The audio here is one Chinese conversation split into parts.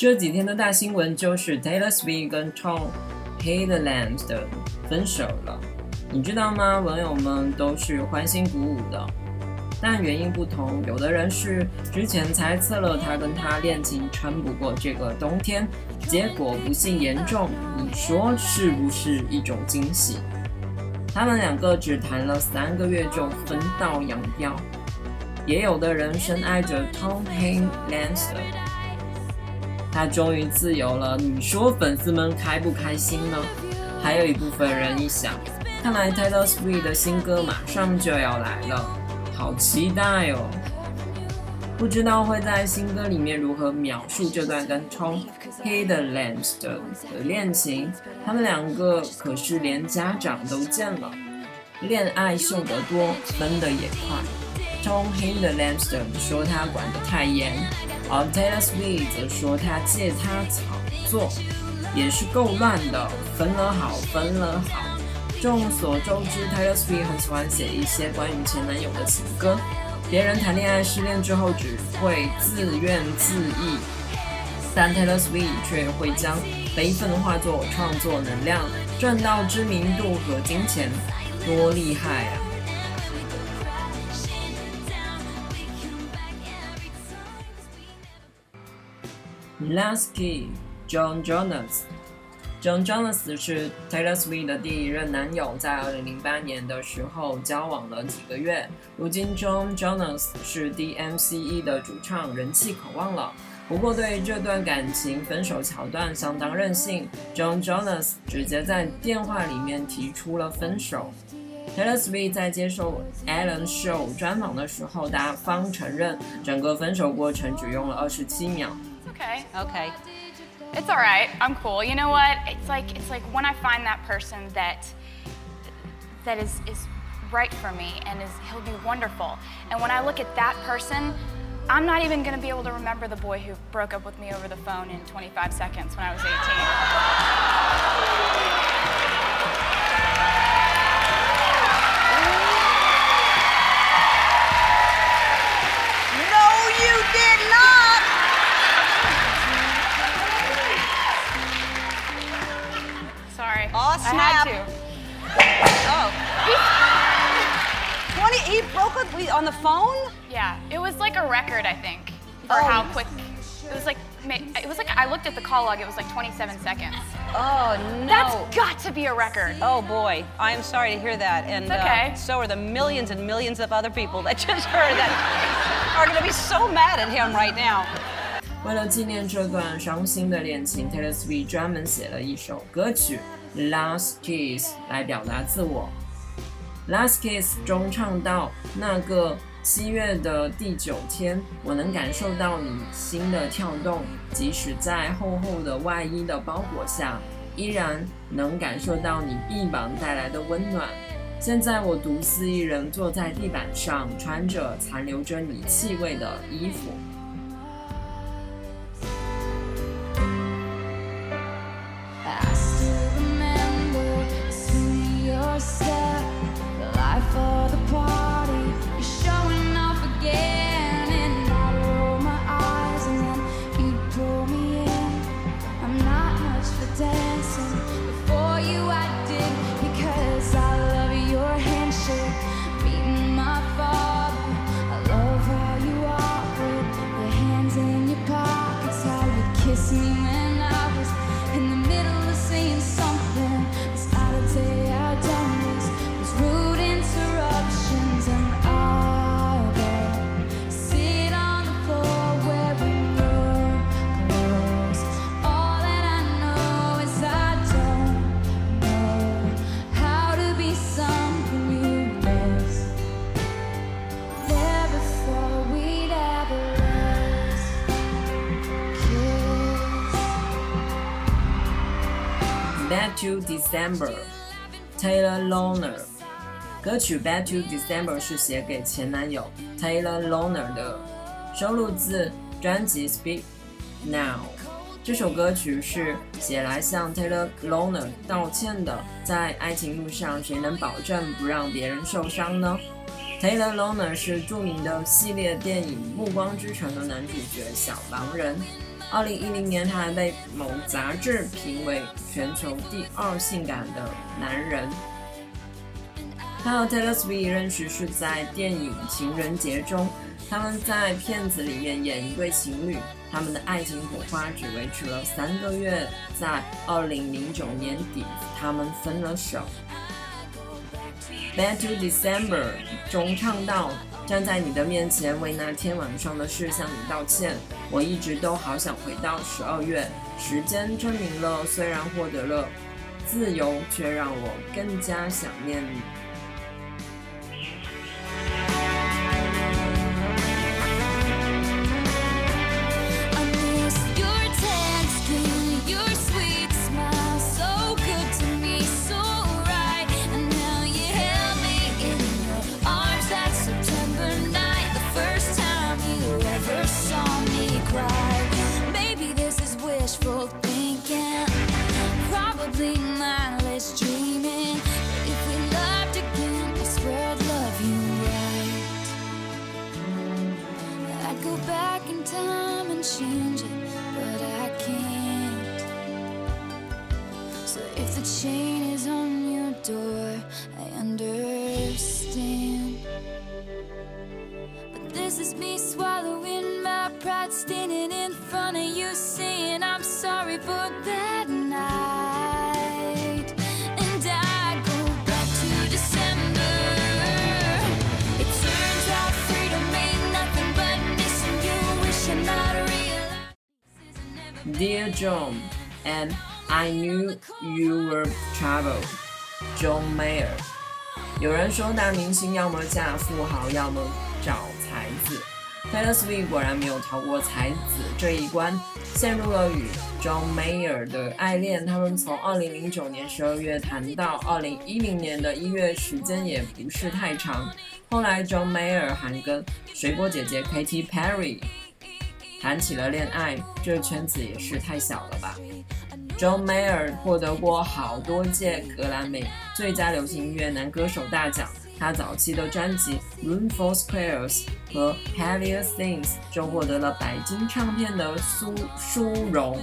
这几天的大新闻就是 Taylor Swift 跟 Tom Hiddleston 的分手了，你知道吗？网友们都是欢欣鼓舞的，但原因不同，有的人是之前猜测了他跟他恋情撑不过这个冬天，结果不幸严重，你说是不是一种惊喜？他们两个只谈了三个月就分道扬镳，也有的人深爱着 Tom Hiddleston。他终于自由了，你说粉丝们开不开心呢？还有一部分人一想，看来 Taylor Swift 的新歌马上就要来了，好期待哦！不知道会在新歌里面如何描述这段跟 Tom Hiddleston 的恋情？他们两个可是连家长都见了，恋爱秀得多，分得也快。Tom Hiddleston 说他管得太严。而 Taylor Swift 则说他借他炒作，也是够乱的，分了好，分了好。众所周知，Taylor Swift 很喜欢写一些关于前男友的情歌，别人谈恋爱失恋之后只会自怨自艾，但 Taylor Swift 却会将悲愤化作创作能量，赚到知名度和金钱，多厉害啊 Lansky，John Jonas。John Jonas 是 Taylor Swift 的第一任男友，在2008年的时候交往了几个月。如今 John Jonas 是 DMCE 的主唱，人气可望了。不过对这段感情分手桥段相当任性，John Jonas 直接在电话里面提出了分手。Taylor Swift 在接受 Ellen Show 专访的时候，大方承认整个分手过程只用了27秒。Okay. Okay. It's all right. I'm cool. You know what? It's like it's like when I find that person that that is is right for me and is he'll be wonderful. And when I look at that person, I'm not even going to be able to remember the boy who broke up with me over the phone in 25 seconds when I was 18. he broke it on the phone? Yeah, it was like a record, I think, for oh. how quick. It was like, it was like, I looked at the call log, it was like 27 seconds. Oh, no. That's got to be a record. Oh, boy. I am sorry to hear that. And uh, okay. uh, so are the millions and millions of other people that just heard that are going to be so mad at him right now. 为了纪念这段伤心的恋情，Taylor Swift 专门写了一首歌曲。Last Kiss 来表达自我。 Last Kiss 中唱到那个七月的第九天，我能感受到你心的跳动，即使在厚厚的外衣的包裹下，依然能感受到你臂膀带来的温暖。现在我独自一人坐在地板上，穿着残留着你气味的衣服。Back to December，Taylor Loner。歌曲《Back to December》是写给前男友 Taylor Loner 的，收录自专辑《Speak Now》。这首歌曲是写来向 Taylor Loner 道歉的。在爱情路上，谁能保证不让别人受伤呢？Taylor Loner 是著名的系列电影《暮光之城》的男主角小狼人。二零一零年，他还被某杂志评为全球第二性感的男人。他和 Taylor Swift 认识是在电影《情人节》中，他们在片子里面演一对情侣，他们的爱情火花只维持了三个月，在二零零九年底，他们分了手。Back to December 中唱到：站在你的面前，为那天晚上的事向你道歉。我一直都好想回到十二月，时间证明了，虽然获得了自由，却让我更加想念你。Dear John, and I knew you were trouble. John Mayer。有人说大明星要么嫁富豪，要么找才子。 Taylor Swift 果然没有逃过才子这一关，陷入了与 John Mayer 的爱恋。他们从2009年12月谈到2010年的一月，时间也不是太长。后来 John Mayer 还跟水果姐姐 Katy Perry。谈起了恋爱，这圈子也是太小了吧？John Mayer 获得过好多届格莱美最佳流行音乐男歌手大奖，他早期的专辑《Room for Squares》和《Heavier Things》就获得了白金唱片的殊殊荣，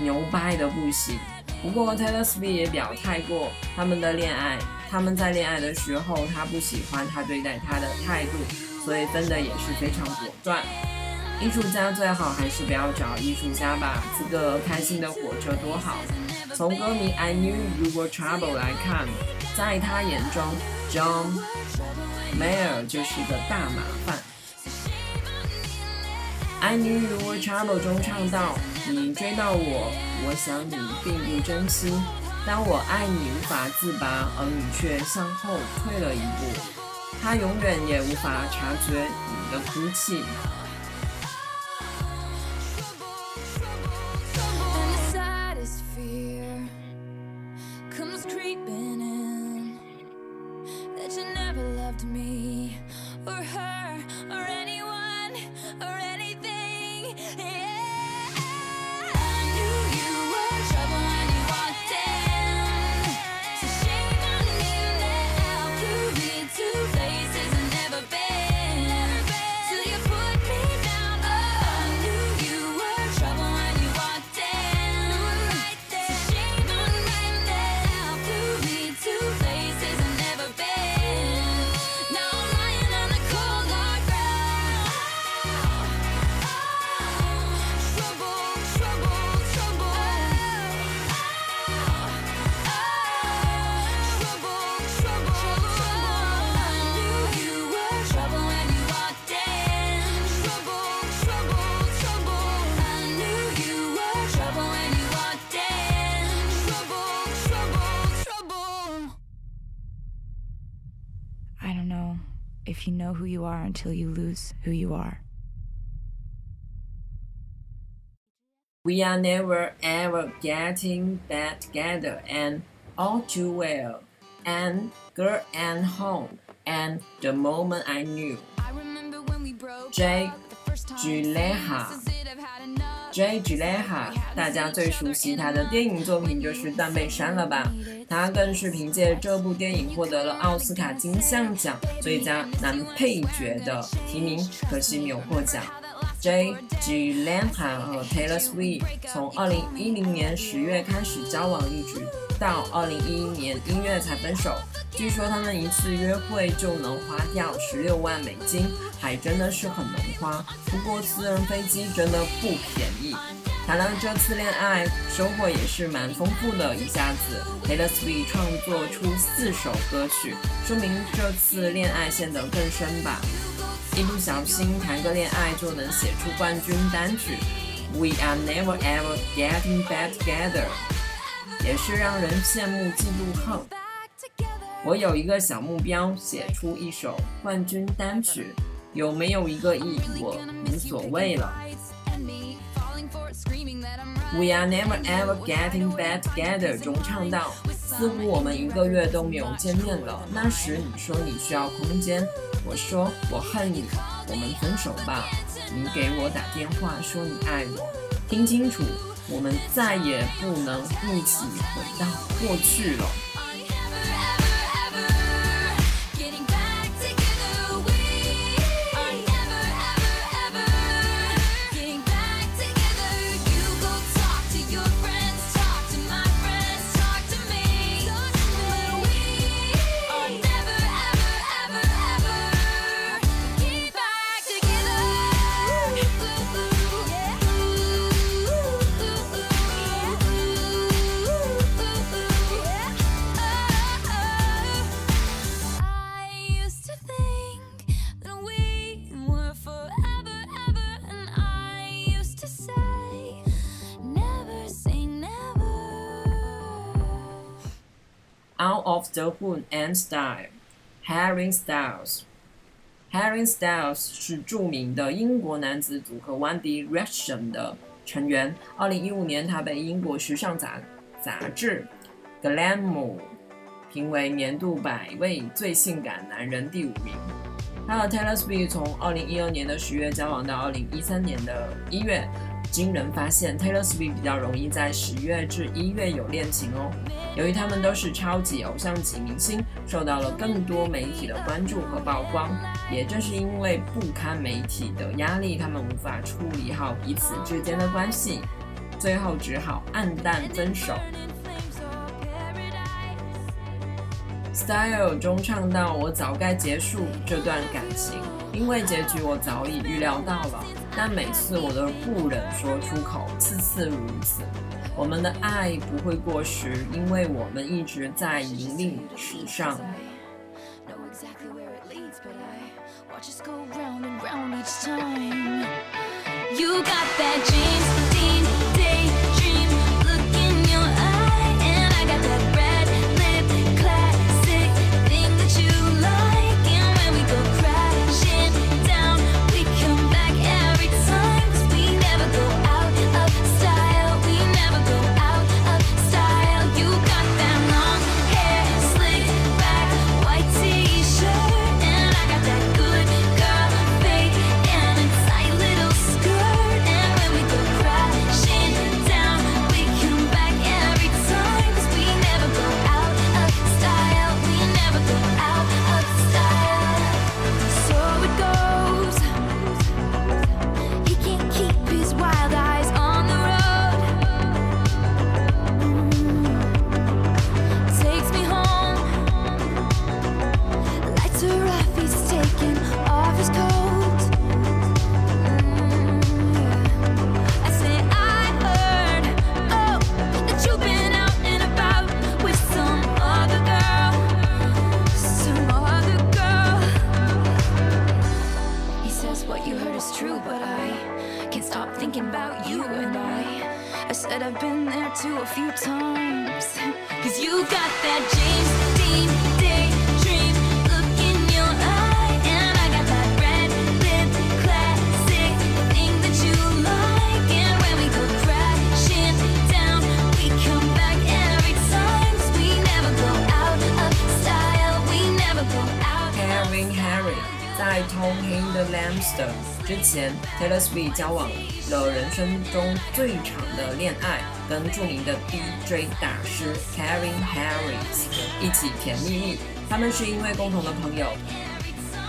牛掰的不行。不过 Taylor Swift 也表态过，他们的恋爱，他们在恋爱的时候，他不喜欢他对待他的态度，所以分的也是非常果断。艺术家最好还是不要找艺术家吧，自个开心的活着多好。从歌名《I Knew You Were Trouble》来看，在他眼中，John Mayer 就是个大麻烦。《I Knew You Were Trouble》中唱到：“你追到我，我想你并不珍惜。当我爱你无法自拔，而你却向后退了一步，他永远也无法察觉你的哭泣。” Until you lose who you are. We are never ever getting back together and all too well. And girl and home and the moment I knew. Jay Gyllenhaal。Jay Gyllenhaal，大家最熟悉他的电影作品就是《断背山》了吧？他更是凭借这部电影获得了奥斯卡金像奖最佳男配角的提名，可惜没有获奖。J. G. Lanham 和 Taylor Swift 从2010年十月开始交往，一直到2011年一月才分手。据说他们一次约会就能花掉十六万美金，还真的是很能花。不过私人飞机真的不便宜。谈了这次恋爱，收获也是蛮丰富的。一下子，Taylor Swift 创作出四首歌曲，说明这次恋爱陷得更深吧。一不小心谈个恋爱就能写出冠军单曲，We are never ever getting back together，也是让人羡慕嫉妒恨。我有一个小目标，写出一首冠军单曲，有没有一个亿我无所谓了。We are never ever getting back together 中唱到，似乎我们一个月都没有见面了。那时你说你需要空间，我说我恨你，我们分手吧。你给我打电话说你爱我，听清楚，我们再也不能一起回到过去了。Of the Moon and Style, Harry Styles. Harry Styles 是著名的英国男子组合 One Direction 的成员。二零一五年，他被英国时尚杂杂志《Glamour》评为年度百位最性感男人第五名。他和 Taylor Swift 从二零一二年的十月交往到二零一三年的一月。惊人发现，Taylor Swift 比较容易在十月至一月有恋情哦。由于他们都是超级偶像级明星，受到了更多媒体的关注和曝光。也正是因为不堪媒体的压力，他们无法处理好彼此之间的关系，最后只好黯淡分手。Style 中唱到：“我早该结束这段感情，因为结局我早已预料到了。”但每次我都不忍说出口，次次如此。我们的爱不会过时，因为我们一直在引领时尚。，Taylor Swift 交往了人生中最长的恋爱，跟著名的 DJ 大师 Kevin Harris 一起甜蜜蜜。他们是因为共同的朋友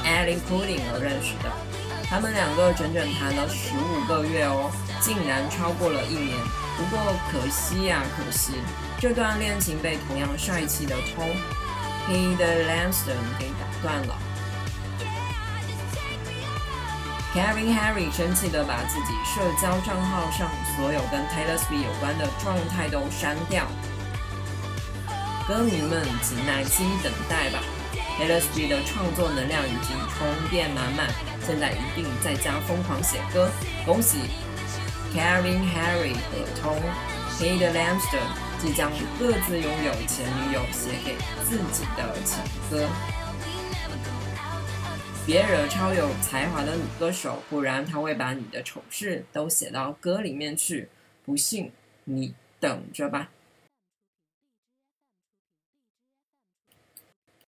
Alan Pudding 而认识的。他们两个整整谈了十五个月哦，竟然超过了一年。不过可惜呀，可惜这段恋情被同样帅气的 Tom Hiddleston 给打断了。Kevin Harry 生气的把自己社交账号上所有跟 Taylor Swift 有关的状态都删掉。歌迷们，请耐心等待吧。Taylor Swift 的创作能量已经充电满满，现在一定在家疯狂写歌。恭喜 Kevin Harry 和 Tom Hiddleston 即将各自拥有前女友写给自己的情歌。别惹超有才华的女歌手，不然她会把你的丑事都写到歌里面去。不信，你等着吧。